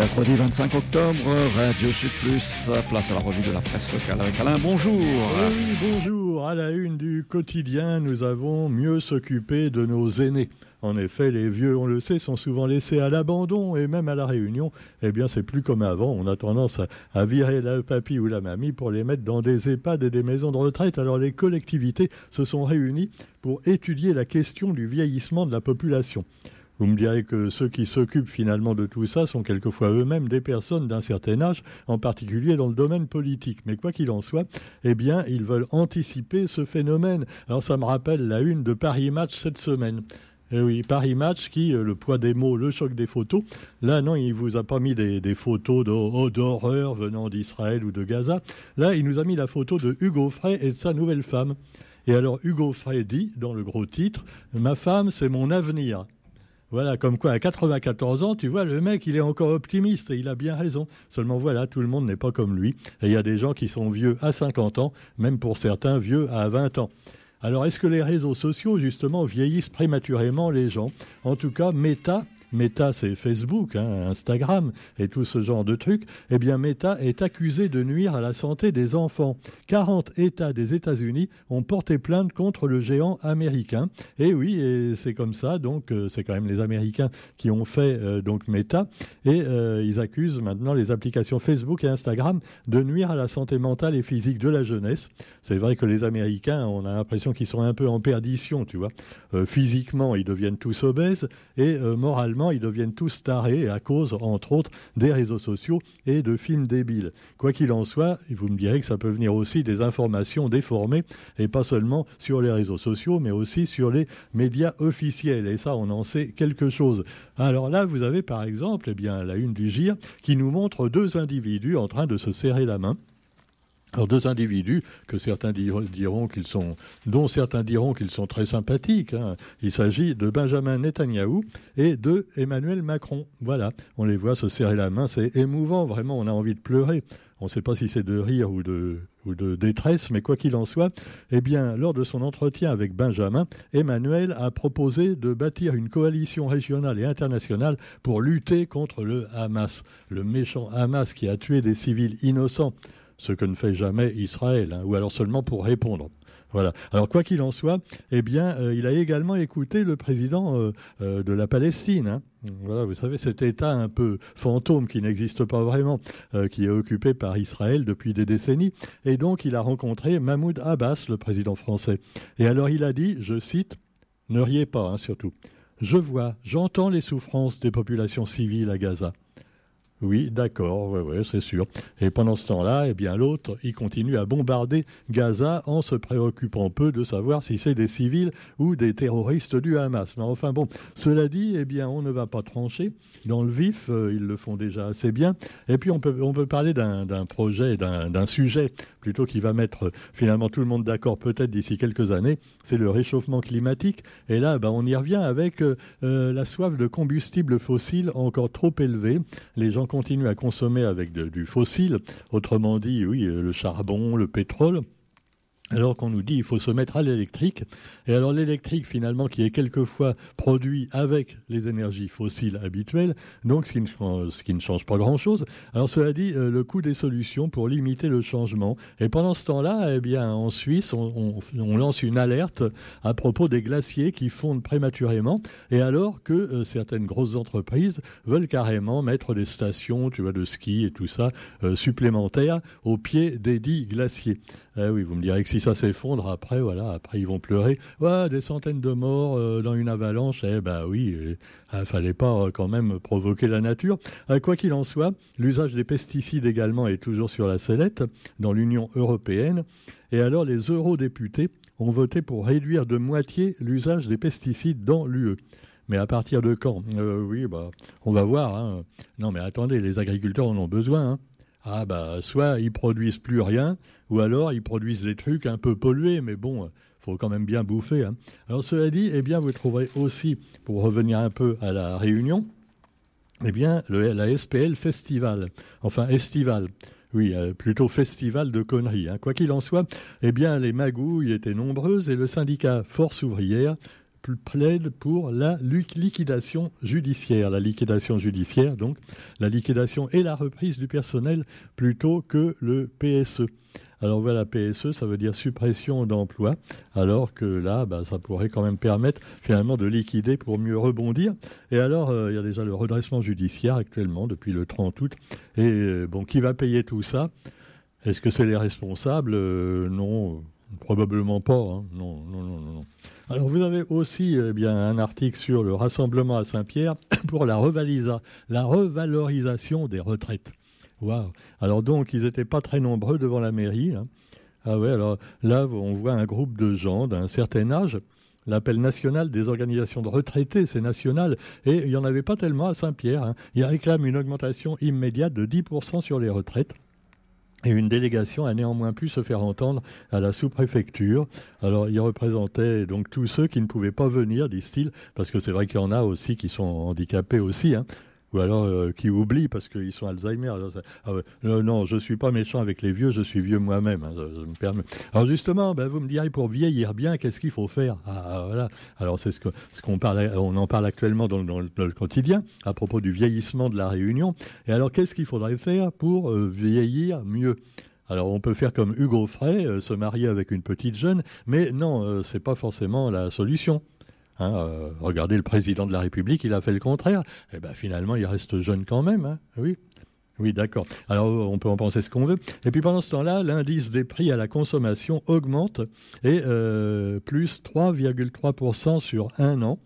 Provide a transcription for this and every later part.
Mercredi 25 octobre, Radio Sud Plus, place à la revue de la presse locale avec Alain. Bonjour. Oui, bonjour. À la une du quotidien, nous avons mieux s'occuper de nos aînés. En effet, les vieux, on le sait, sont souvent laissés à l'abandon et même à la réunion. Eh bien, c'est plus comme avant. On a tendance à, virer le papy ou la mamie pour les mettre dans des EHPAD et des maisons de retraite. Alors, les collectivités se sont réunies pour étudier la question du vieillissement de la population. Vous me direz que ceux qui s'occupent finalement de tout ça sont quelquefois eux-mêmes des personnes d'un certain âge, en particulier dans le domaine politique. Mais quoi qu'il en soit, eh bien, ils veulent anticiper ce phénomène. Alors ça me rappelle la une de Paris Match cette semaine. Eh oui, Paris Match qui, euh, le poids des mots, le choc des photos. Là, non, il vous a pas mis des, photos oh, d'horreur venant d'Israël ou de Gaza. Là, il nous a mis la photo de Hugo Frey et de sa nouvelle femme. Et alors, Hugo Frey dit, dans le gros titre, Ma femme, c'est mon avenir. Voilà, comme quoi, à 94 ans, tu vois, le mec, il est encore optimiste et il a bien raison. Seulement voilà, tout le monde n'est pas comme lui. Et il y a des gens qui sont vieux à 50 ans, même pour certains vieux à 20 ans. Alors, est-ce que les réseaux sociaux, justement, vieillissent prématurément les gens? En tout cas, Meta Meta, c'est Facebook, hein, Instagram et tout ce genre de trucs, eh bien Meta est accusé de nuire à la santé des enfants. 40 États des États-Unis ont porté plainte contre le géant américain. Et oui, et c'est comme ça, donc euh, c'est quand même les Américains qui ont fait euh, donc Meta, et euh, ils accusent maintenant les applications Facebook et Instagram de nuire à la santé mentale et physique de la jeunesse. C'est vrai que les Américains, on a l'impression qu'ils sont un peu en perdition, tu vois. physiquement, ils deviennent tous obèses, et moralement, ils deviennent tous tarés à cause, entre autres, des réseaux sociaux et de films débiles. Quoi qu'il en soit, vous me direz que ça peut venir aussi des informations déformées, et pas seulement sur les réseaux sociaux, mais aussi sur les médias officiels. Et ça, on en sait quelque chose. Alors là, vous avez par exemple eh bien, la une du GIR qui nous montre deux individus en train de se serrer la main. Alors deux individus que certains diront qu'ils sont, dont certains diront qu'ils sont très sympathiques. Hein. Il s'agit de Benjamin Netanyahou et de Emmanuel Macron. Voilà, on les voit se serrer la main, c'est émouvant, vraiment, on a envie de pleurer. On ne sait pas si c'est de rire ou de, ou de détresse, mais quoi qu'il en soit, eh bien, lors de son entretien avec Benjamin, Emmanuel a proposé de bâtir une coalition régionale et internationale pour lutter contre le Hamas, le méchant Hamas qui a tué des civils innocents ce que ne fait jamais Israël, hein, ou alors seulement pour répondre. Voilà. Alors quoi qu'il en soit, eh bien, euh, il a également écouté le président euh, euh, de la Palestine. Hein. Voilà, vous savez, cet État un peu fantôme qui n'existe pas vraiment, qui est occupé par Israël depuis des décennies. Et donc, il a rencontré Mahmoud Abbas, le président français. Et alors, il a dit, je cite, ne riez pas, hein, surtout. Je vois, j'entends les souffrances des populations civiles à Gaza. Oui, d'accord, ouais, ouais, c'est sûr. Et pendant ce temps-là, eh bien, l'autre, il continue à bombarder Gaza en se préoccupant peu de savoir si c'est des civils ou des terroristes du Hamas. Mais enfin bon, cela dit, eh bien, on ne va pas trancher dans le vif, euh, ils le font déjà assez bien. Et puis, on peut, on peut parler d'un projet, d'un sujet plutôt qui va mettre finalement tout le monde d'accord peut-être d'ici quelques années, c'est le réchauffement climatique. Et là, ben, on y revient avec euh, euh, la soif de combustibles fossiles encore trop élevée. Les gens continuent à consommer avec du fossile, autrement dit, oui, le charbon, le pétrole alors qu'on nous dit il faut se mettre à l'électrique. Et alors l'électrique finalement qui est quelquefois produit avec les énergies fossiles habituelles, donc ce qui ne, change pas grand-chose. Alors cela dit, euh, le coût des solutions pour limiter le changement. Et pendant ce temps-là, eh bien en Suisse, on, lance une alerte à propos des glaciers qui fondent prématurément. Et alors que euh, certaines grosses entreprises veulent carrément mettre des stations, tu vois, de ski et tout ça euh, supplémentaires au pied des dix glaciers. Eh oui, vous me direz que si ça s'effondre, après, voilà, après ils vont pleurer. Des centaines de morts euh, dans une avalanche. Eh ben oui, il ne fallait pas euh, quand même provoquer la nature. Euh, quoi qu'il en soit, l'usage des pesticides également est toujours sur la sellette dans l'Union européenne. Et alors, les eurodéputés ont voté pour réduire de moitié l'usage des pesticides dans l'UE. Mais à partir de quand? Oui, bah, on va voir. Hein. Non, mais attendez, les agriculteurs en ont besoin. Hein. Ah bah soit ils produisent plus rien, ou alors ils produisent des trucs un peu pollués, mais bon, faut quand même bien bouffer. Hein. Alors cela dit, eh bien vous trouverez aussi, pour revenir un peu à la réunion, eh bien le, la SPL Festival, enfin estival. Oui, euh, plutôt festival de conneries. Hein. Quoi qu'il en soit, eh bien les magouilles étaient nombreuses et le syndicat Force ouvrière plaide pour la liquidation judiciaire. La liquidation judiciaire, donc la liquidation et la reprise du personnel plutôt que le PSE. Alors voilà, PSE, ça veut dire suppression d'emplois, alors que là, bah, ça pourrait quand même permettre finalement de liquider pour mieux rebondir. Et alors, euh, il y a déjà le redressement judiciaire actuellement depuis le 30 août. Et euh, bon, qui va payer tout ça? Est-ce que c'est les responsables? Euh, Non. Probablement pas. Hein. Non, non, non, non. Alors vous avez aussi eh bien un article sur le rassemblement à Saint-Pierre pour la, revalorisation des retraites. Waouh Alors donc ils n'étaient pas très nombreux devant la mairie. Hein. Ah ouais, alors là on voit un groupe de gens d'un certain âge. L'appel national des organisations de retraités, c'est national, et il n'y en avait pas tellement à Saint-Pierre. Hein. Ils réclament une augmentation immédiate de 10% sur les retraites. Et une délégation a néanmoins pu se faire entendre à la sous-préfecture. Alors, il représentait donc tous ceux qui ne pouvaient pas venir, disent-ils, parce que c'est vrai qu'il y en a aussi qui sont handicapés aussi. Hein ou alors euh, qui oublient parce qu'ils sont Alzheimer. Ah non, je ne suis pas méchant avec les vieux, je suis vieux moi-même. Hein. Alors justement, ben, vous me direz pour vieillir bien, qu'est-ce qu'il faut faire? Ah. Alors c'est ce qu'on parle, on en parle actuellement dans, le quotidien à propos du vieillissement de la Réunion. Et alors qu'est-ce qu'il faudrait faire pour euh, vieillir mieux? Alors on peut faire comme Hugo Frey, euh, se marier avec une petite jeune, mais non, c'est pas forcément la solution. Hein, euh, regardez le président de la République, il a fait le contraire. Et eh ben finalement, il reste jeune quand même. Hein. oui. Oui, d'accord. Alors, on peut en penser ce qu'on veut. Et puis pendant ce temps-là, l'indice des prix à la consommation augmente et euh, plus 3,3% sur un an.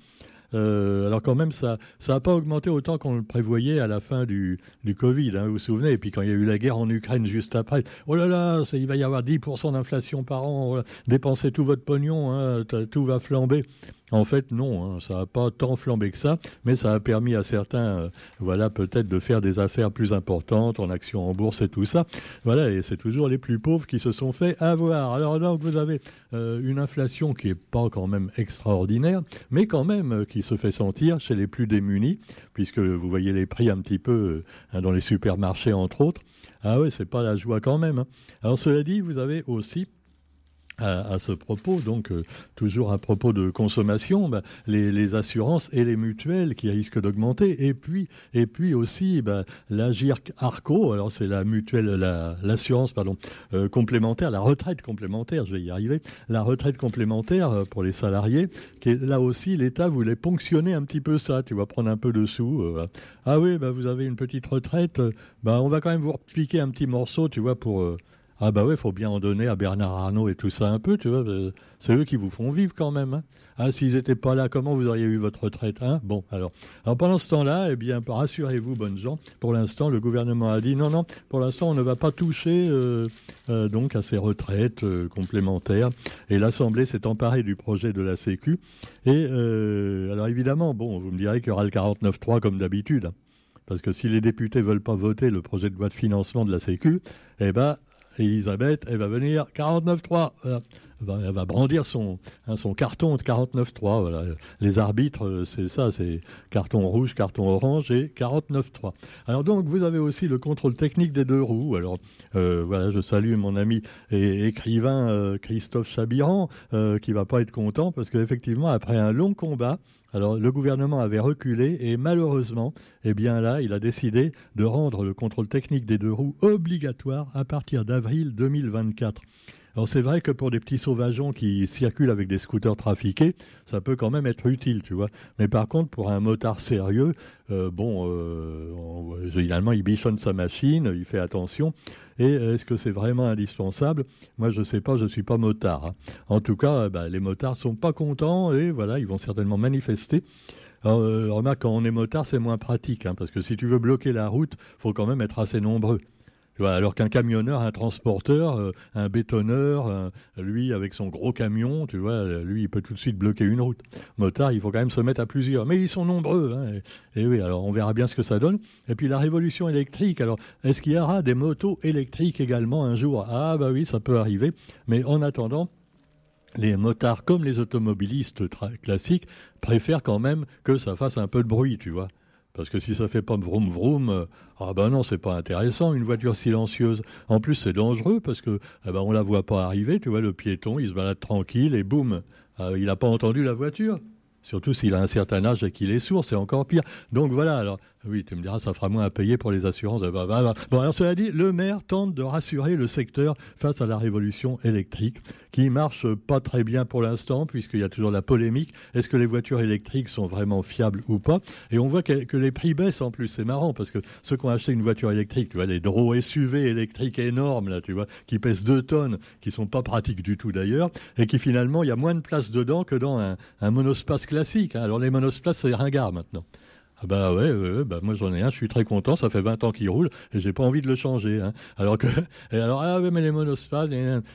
Euh, alors quand même, ça n'a pas augmenté autant qu'on le prévoyait à la fin du, Covid, hein, vous vous souvenez? Et puis quand il y a eu la guerre en Ukraine juste après, oh là là, il va y avoir 10% d'inflation par an, dépensez tout votre pognon, tout va flamber. En fait, non, hein, ça n'a pas tant flambé que ça, mais ça a permis à certains, euh, voilà, peut-être de faire des affaires plus importantes en actions en bourse et tout ça. Voilà, et c'est toujours les plus pauvres qui se sont fait avoir. Alors donc, vous avez euh, une inflation qui n'est pas quand même extraordinaire, mais quand même euh, qui se fait sentir chez les plus démunis, puisque vous voyez les prix un petit peu hein, dans les supermarchés, entre autres. Ah oui, c'est pas la joie quand même. Hein. Alors cela dit, vous avez aussi à, ce propos, donc euh, toujours à propos de consommation, bah, les, assurances et les mutuelles qui risquent d'augmenter, et puis et puis aussi bah, l'Agirc Arco, alors c'est la mutuelle, l'assurance pardon euh, complémentaire, la retraite complémentaire, je vais y arriver, la retraite complémentaire euh, pour les salariés, qui là aussi l'État voulait ponctionner un petit peu ça, tu vas prendre un peu de sous. ah oui, bah, vous avez une petite retraite, bah, on va quand même vous repiquer un petit morceau, tu vois, pour ah bah ouais, faut bien en donner à Bernard Arnault et tout ça un peu, tu vois. Euh, c'est eux qui vous font vivre quand même. Hein. Ah, s'ils n'étaient pas là, comment vous auriez eu votre retraite hein? Bon, alors. Alors pendant ce temps-là, eh bien, rassurez-vous, bonnes gens. Pour l'instant, le gouvernement a dit non, non. Pour l'instant, on ne va pas toucher euh, euh, donc à ces retraites complémentaires. Et l'Assemblée s'est emparée du projet de la Sécu. Et alors évidemment, bon, vous me direz qu'il y aura le 49.3 comme d'habitude. Hein. Parce que si les députés veulent pas voter le projet de loi de financement de la Sécu, eh ben, Elisabeth, elle va venir 49-3. Elle va brandir son, hein, son carton de 49-3. Voilà. Les arbitres, euh, c'est ça, c'est carton rouge, carton orange et 49-3. Alors donc, vous avez aussi le contrôle technique des deux roues. Alors euh, voilà, je salue mon ami écrivain euh, Christophe Chabiran, qui va pas être content parce qu'effectivement, après un long combat, alors le gouvernement avait reculé et malheureusement, eh bien là, il a décidé de rendre le contrôle technique des deux roues obligatoire à partir d'avril 2024. Alors c'est vrai que pour des petits sauvageons qui circulent avec des scooters trafiqués, ça peut quand même être utile, tu vois. Mais par contre, pour un motard sérieux, euh, bon, euh, généralement il bichonne sa machine, il fait attention. Et est-ce que c'est vraiment indispensable? Moi, je ne sais pas, je ne suis pas motard. Hein. En tout cas, bah, les motards sont pas contents et voilà, ils vont certainement manifester. Euh, remarque, quand on est motard, c'est moins pratique, hein, parce que si tu veux bloquer la route, faut quand même être assez nombreux alors qu'un camionneur, un transporteur, euh, un bétonneur, lui avec son gros camion, tu vois, lui il peut tout de suite bloquer une route. Motard, il faut quand même se mettre à plusieurs. Mais ils sont nombreux. Hein, et, oui, alors on verra bien ce que ça donne. Et puis la révolution électrique. Alors, est-ce qu'il y aura des motos électriques également un jour? Ah bah oui, ça peut arriver. Mais en attendant, les motards comme les automobilistes classiques préfèrent quand même que ça fasse un peu de bruit, tu vois. Parce que si ça fait pas vroom vroom, euh, ah ben non, c'est pas intéressant, une voiture silencieuse. En plus, c'est dangereux parce que eh ben, on la voit pas arriver, tu vois, le piéton, il se balade tranquille et boum, euh, il n'a pas entendu la voiture. Surtout s'il a un certain âge et qu'il est sourd, c'est encore pire. Donc voilà, oui, tu me diras, ça fera moins à payer pour les assurances. Bah, bah, bah. Bon, alors cela dit, le maire tente de rassurer le secteur face à la révolution électrique, qui marche pas très bien pour l'instant, puisqu'il y a toujours la polémique. Est-ce que les voitures électriques sont vraiment fiables ou pas? Et on voit que, les prix baissent en plus. C'est marrant, parce que ceux qui ont acheté une voiture électrique, tu vois, les Draw SUV électriques énormes, là, tu vois, qui pèsent 2 tonnes, qui sont pas pratiques du tout d'ailleurs, et qui finalement, il y a moins de place dedans que dans un, un monospace classique. Hein. Alors les monospaces, c'est ringard maintenant. Ah bah ouais, bah moi j'en ai un, je suis très content, ça fait 20 ans qu'il roule et j'ai pas envie de le changer. Hein. Alors que, et alors ah ouais mais les monospaces,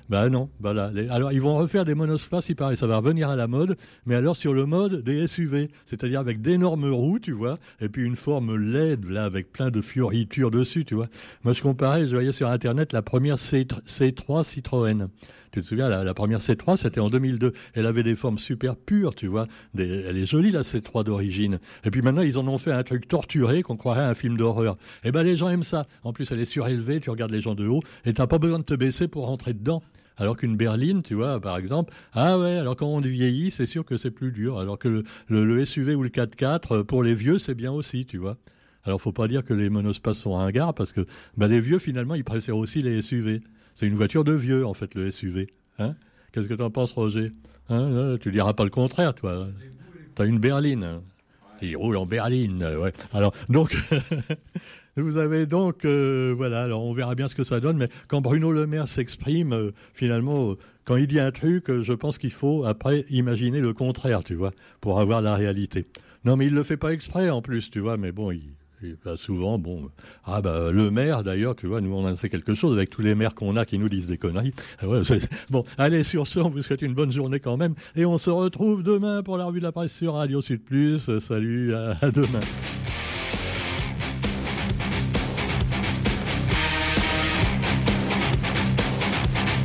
bah non, bah là, alors ils vont refaire des monospaces, il paraît, ça va revenir à la mode, mais alors sur le mode des SUV, c'est-à-dire avec d'énormes roues, tu vois, et puis une forme LED là avec plein de fioritures dessus, tu vois. Moi je comparais, je voyais sur internet la première C, C3 Citroën. Tu te souviens, la, première C3, c'était en 2002. Elle avait des formes super pures, tu vois. elle est jolie, la C3 d'origine. Et puis maintenant, ils en ont fait un truc torturé qu'on croirait un film d'horreur. Eh ben, les gens aiment ça. En plus, elle est surélevée, tu regardes les gens de haut, et tu n'as pas besoin de te baisser pour rentrer dedans. Alors qu'une berline, tu vois, par exemple, ah ouais, alors quand on vieillit, c'est sûr que c'est plus dur. Alors que le, SUV ou le 4x4, pour les vieux, c'est bien aussi, tu vois. Alors, faut pas dire que les monospaces sont ringards, parce que bah, les vieux, finalement, ils préfèrent aussi les SUV. C'est une voiture de vieux, en fait, le SUV. Hein Qu'est-ce que tu en penses, Roger? Hein Tu diras pas le contraire, toi. Tu as une berline. Il roule en berline, ouais. Alors, donc, vous avez donc, euh, voilà, alors on verra bien ce que ça donne, mais quand Bruno Le Maire s'exprime, euh, finalement, quand il dit un truc, je pense qu'il faut après imaginer le contraire, tu vois, pour avoir la réalité. Non, mais il le fait pas exprès en plus, tu vois, mais bon, il, bah, souvent, bon, ah bah le maire d'ailleurs, tu vois, nous on en sait quelque chose avec tous les maires qu'on a qui nous disent des conneries. Ah bon, allez sur ce, on vous souhaite une bonne journée quand même, et on se retrouve demain pour la revue de la presse sur Radio Sud Plus. Salut, à demain.